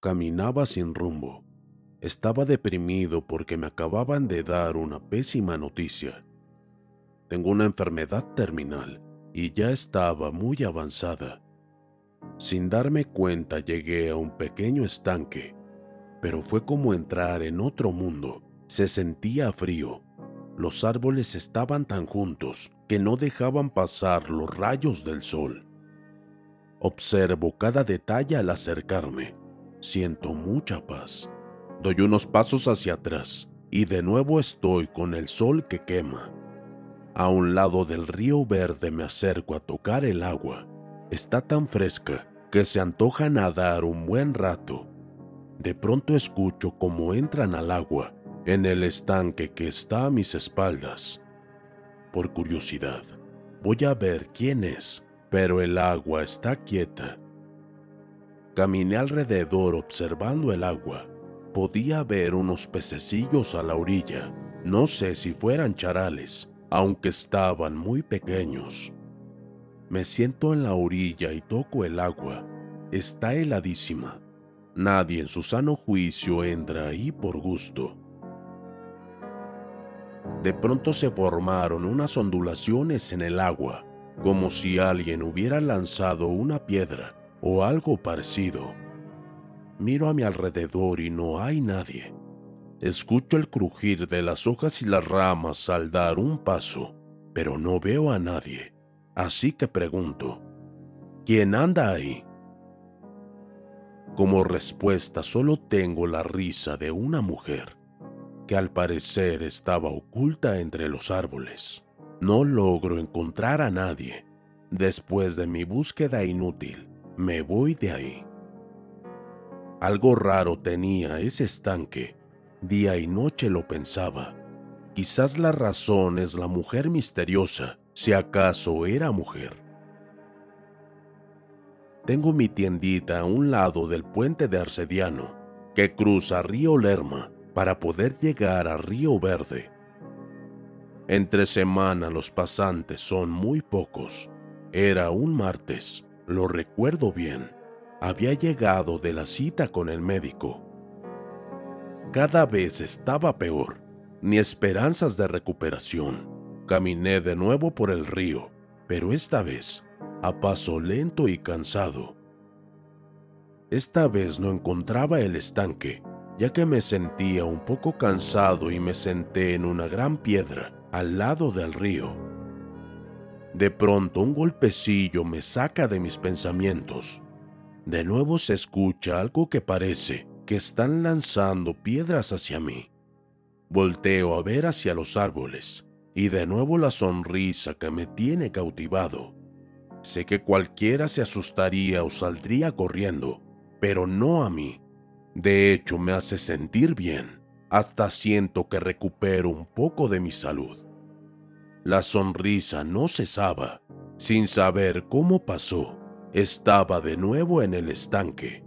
Caminaba sin rumbo. Estaba deprimido porque me acababan de dar una pésima noticia. Tengo una enfermedad terminal y ya estaba muy avanzada. Sin darme cuenta llegué a un pequeño estanque, pero fue como entrar en otro mundo. Se sentía frío. Los árboles estaban tan juntos que no dejaban pasar los rayos del sol. Observo cada detalle al acercarme. Siento mucha paz. Doy unos pasos hacia atrás y de nuevo estoy con el sol que quema. A un lado del río verde me acerco a tocar el agua. Está tan fresca que se antoja nadar un buen rato. De pronto escucho cómo entran al agua en el estanque que está a mis espaldas. Por curiosidad, voy a ver quién es, pero el agua está quieta. Caminé alrededor observando el agua. Podía ver unos pececillos a la orilla. No sé si fueran charales, aunque estaban muy pequeños. Me siento en la orilla y toco el agua. Está heladísima. Nadie en su sano juicio entra ahí por gusto. De pronto se formaron unas ondulaciones en el agua, como si alguien hubiera lanzado una piedra o algo parecido. Miro a mi alrededor y no hay nadie. Escucho el crujir de las hojas y las ramas al dar un paso, pero no veo a nadie. Así que pregunto, ¿quién anda ahí? Como respuesta solo tengo la risa de una mujer, que al parecer estaba oculta entre los árboles. No logro encontrar a nadie. Después de mi búsqueda inútil, me voy de ahí. Algo raro tenía ese estanque. Día y noche lo pensaba. Quizás la razón es la mujer misteriosa, si acaso era mujer. Tengo mi tiendita a un lado del puente de Arcediano, que cruza Río Lerma para poder llegar a Río Verde. Entre semana los pasantes son muy pocos. Era un martes, lo recuerdo bien. Había llegado de la cita con el médico. Cada vez estaba peor, ni esperanzas de recuperación. Caminé de nuevo por el río, pero esta vez a paso lento y cansado. Esta vez no encontraba el estanque, ya que me sentía un poco cansado y me senté en una gran piedra al lado del río. De pronto un golpecillo me saca de mis pensamientos. De nuevo se escucha algo que parece que están lanzando piedras hacia mí. Volteo a ver hacia los árboles y de nuevo la sonrisa que me tiene cautivado. Sé que cualquiera se asustaría o saldría corriendo, pero no a mí. De hecho, me hace sentir bien. Hasta siento que recupero un poco de mi salud. La sonrisa no cesaba. Sin saber cómo pasó, estaba de nuevo en el estanque.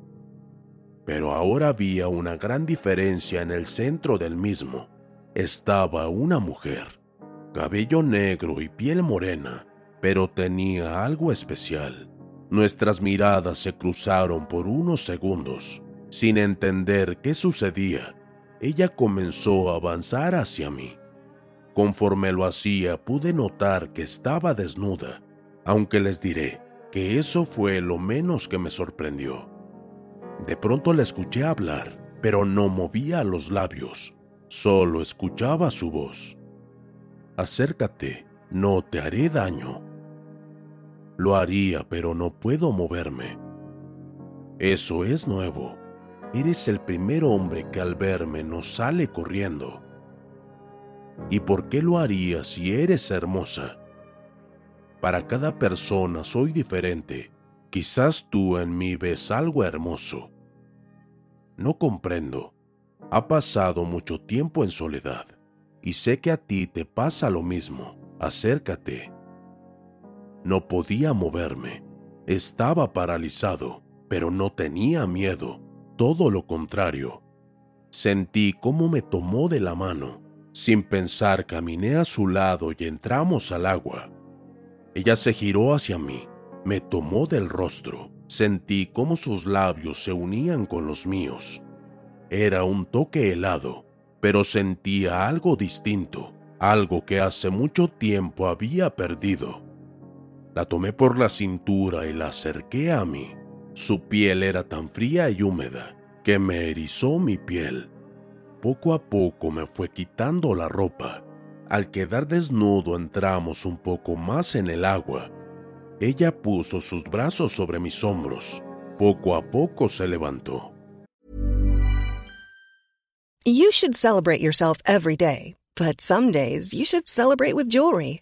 Pero ahora había una gran diferencia en el centro del mismo. Estaba una mujer, cabello negro y piel morena, pero tenía algo especial. Nuestras miradas se cruzaron por unos segundos. Sin entender qué sucedía, ella comenzó a avanzar hacia mí. Conforme lo hacía, pude notar que estaba desnuda, aunque les diré que eso fue lo menos que me sorprendió. De pronto la escuché hablar, pero no movía los labios, solo escuchaba su voz. Acércate, no te haré daño. Lo haría, pero no puedo moverme. Eso es nuevo. Eres el primer hombre que al verme nos sale corriendo. ¿Y por qué lo haría si eres hermosa? Para cada persona soy diferente. Quizás tú en mí ves algo hermoso. No comprendo. Ha pasado mucho tiempo en soledad y sé que a ti te pasa lo mismo. Acércate. No podía moverme. Estaba paralizado, pero no tenía miedo. Todo lo contrario. Sentí cómo me tomó de la mano. Sin pensar caminé a su lado y entramos al agua. Ella se giró hacia mí, me tomó del rostro. Sentí cómo sus labios se unían con los míos. Era un toque helado, pero sentía algo distinto, algo que hace mucho tiempo había perdido. La tomé por la cintura y la acerqué a mí. Su piel era tan fría y húmeda que me erizó mi piel. Poco a poco me fue quitando la ropa. Al quedar desnudo entramos un poco más en el agua. Ella puso sus brazos sobre mis hombros. Poco a poco se levantó. You should celebrate yourself every day, but some days you should celebrate with jewelry.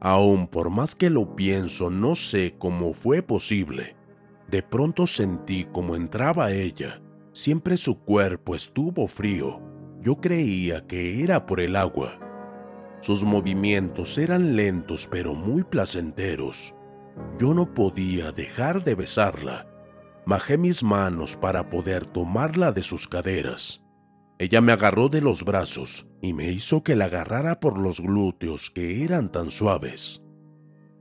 Aún por más que lo pienso, no sé cómo fue posible. De pronto sentí como entraba ella. Siempre su cuerpo estuvo frío. Yo creía que era por el agua. Sus movimientos eran lentos pero muy placenteros. Yo no podía dejar de besarla. Bajé mis manos para poder tomarla de sus caderas. Ella me agarró de los brazos y me hizo que la agarrara por los glúteos que eran tan suaves.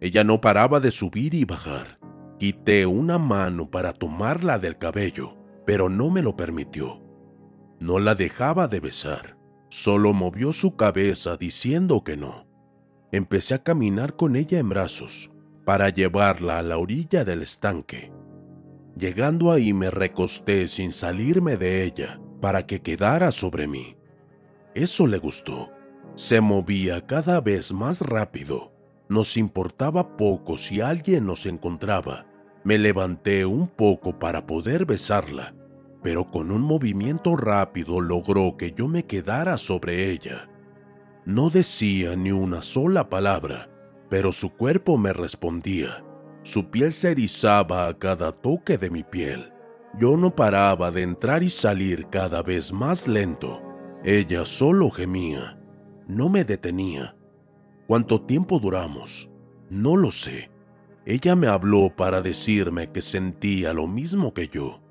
Ella no paraba de subir y bajar. Quité una mano para tomarla del cabello, pero no me lo permitió. No la dejaba de besar, solo movió su cabeza diciendo que no. Empecé a caminar con ella en brazos para llevarla a la orilla del estanque. Llegando ahí me recosté sin salirme de ella para que quedara sobre mí. Eso le gustó. Se movía cada vez más rápido. Nos importaba poco si alguien nos encontraba. Me levanté un poco para poder besarla, pero con un movimiento rápido logró que yo me quedara sobre ella. No decía ni una sola palabra, pero su cuerpo me respondía. Su piel se erizaba a cada toque de mi piel. Yo no paraba de entrar y salir cada vez más lento. Ella solo gemía. No me detenía. ¿Cuánto tiempo duramos? No lo sé. Ella me habló para decirme que sentía lo mismo que yo.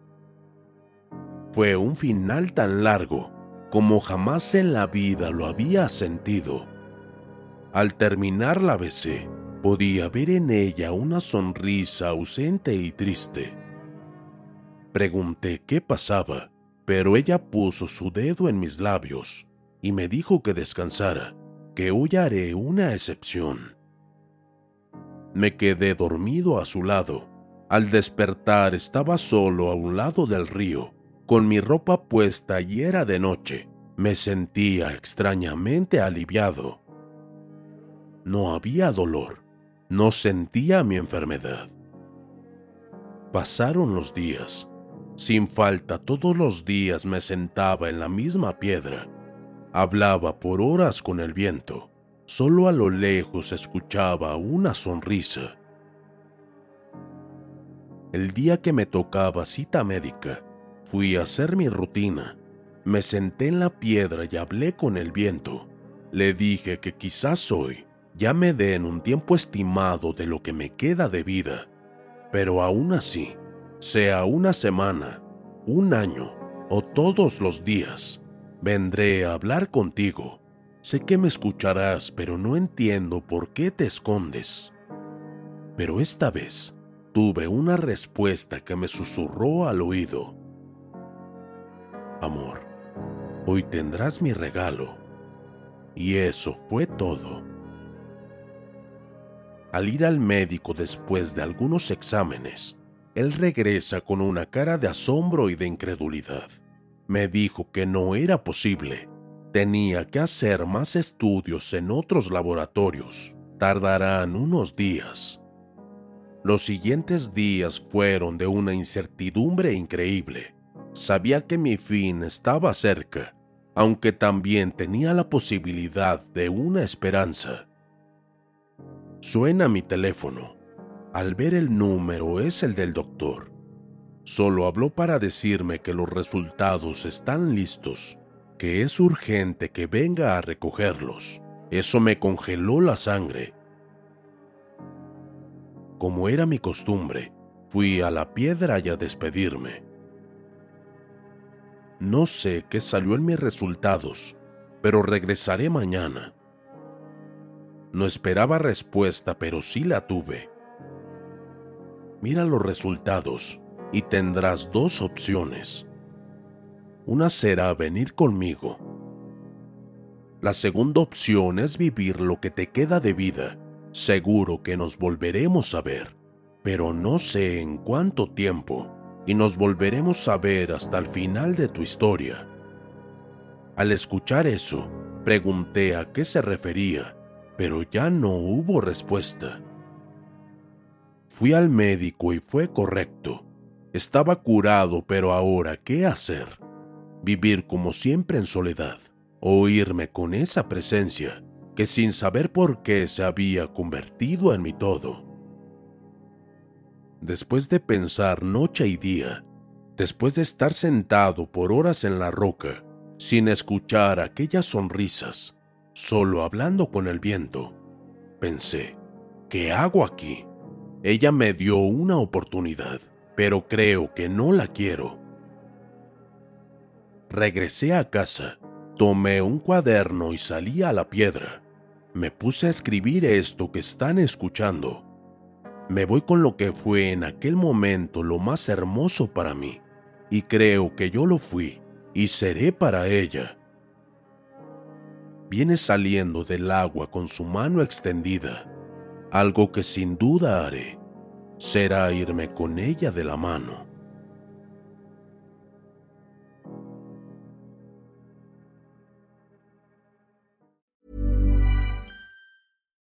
Fue un final tan largo como jamás en la vida lo había sentido. Al terminar la besé, podía ver en ella una sonrisa ausente y triste. Pregunté qué pasaba, pero ella puso su dedo en mis labios y me dijo que descansara, que hoy haré una excepción. Me quedé dormido a su lado. Al despertar estaba solo a un lado del río, con mi ropa puesta y era de noche. Me sentía extrañamente aliviado. No había dolor, no sentía mi enfermedad. Pasaron los días. Sin falta todos los días me sentaba en la misma piedra. Hablaba por horas con el viento. Solo a lo lejos escuchaba una sonrisa. El día que me tocaba cita médica, fui a hacer mi rutina. Me senté en la piedra y hablé con el viento. Le dije que quizás hoy ya me den un tiempo estimado de lo que me queda de vida, pero aún así, sea una semana, un año o todos los días, vendré a hablar contigo. Sé que me escucharás, pero no entiendo por qué te escondes. Pero esta vez tuve una respuesta que me susurró al oído. Amor, hoy tendrás mi regalo. Y eso fue todo. Al ir al médico después de algunos exámenes, él regresa con una cara de asombro y de incredulidad. Me dijo que no era posible. Tenía que hacer más estudios en otros laboratorios. Tardarán unos días. Los siguientes días fueron de una incertidumbre increíble. Sabía que mi fin estaba cerca, aunque también tenía la posibilidad de una esperanza. Suena mi teléfono. Al ver el número es el del doctor. Solo habló para decirme que los resultados están listos, que es urgente que venga a recogerlos. Eso me congeló la sangre. Como era mi costumbre, fui a la piedra y a despedirme. No sé qué salió en mis resultados, pero regresaré mañana. No esperaba respuesta, pero sí la tuve. Mira los resultados y tendrás dos opciones. Una será venir conmigo. La segunda opción es vivir lo que te queda de vida. Seguro que nos volveremos a ver, pero no sé en cuánto tiempo, y nos volveremos a ver hasta el final de tu historia. Al escuchar eso, pregunté a qué se refería pero ya no hubo respuesta. Fui al médico y fue correcto. Estaba curado, pero ahora, ¿qué hacer? Vivir como siempre en soledad, o irme con esa presencia que sin saber por qué se había convertido en mi todo. Después de pensar noche y día, después de estar sentado por horas en la roca, sin escuchar aquellas sonrisas, solo hablando con el viento. Pensé, ¿qué hago aquí? Ella me dio una oportunidad, pero creo que no la quiero. Regresé a casa, tomé un cuaderno y salí a la piedra. Me puse a escribir esto que están escuchando. Me voy con lo que fue en aquel momento lo más hermoso para mí, y creo que yo lo fui y seré para ella viene saliendo del agua con su mano extendida. Algo que sin duda haré será irme con ella de la mano.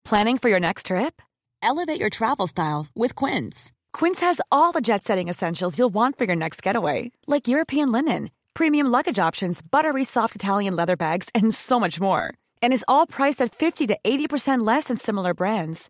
Planning for your next trip? Elevate your travel style with Quince. Quince has all the jet setting essentials you'll want for your next getaway, like European linen premium luggage options, buttery soft Italian leather bags, and so much more. And is all priced at 50 to 80% less than similar brands.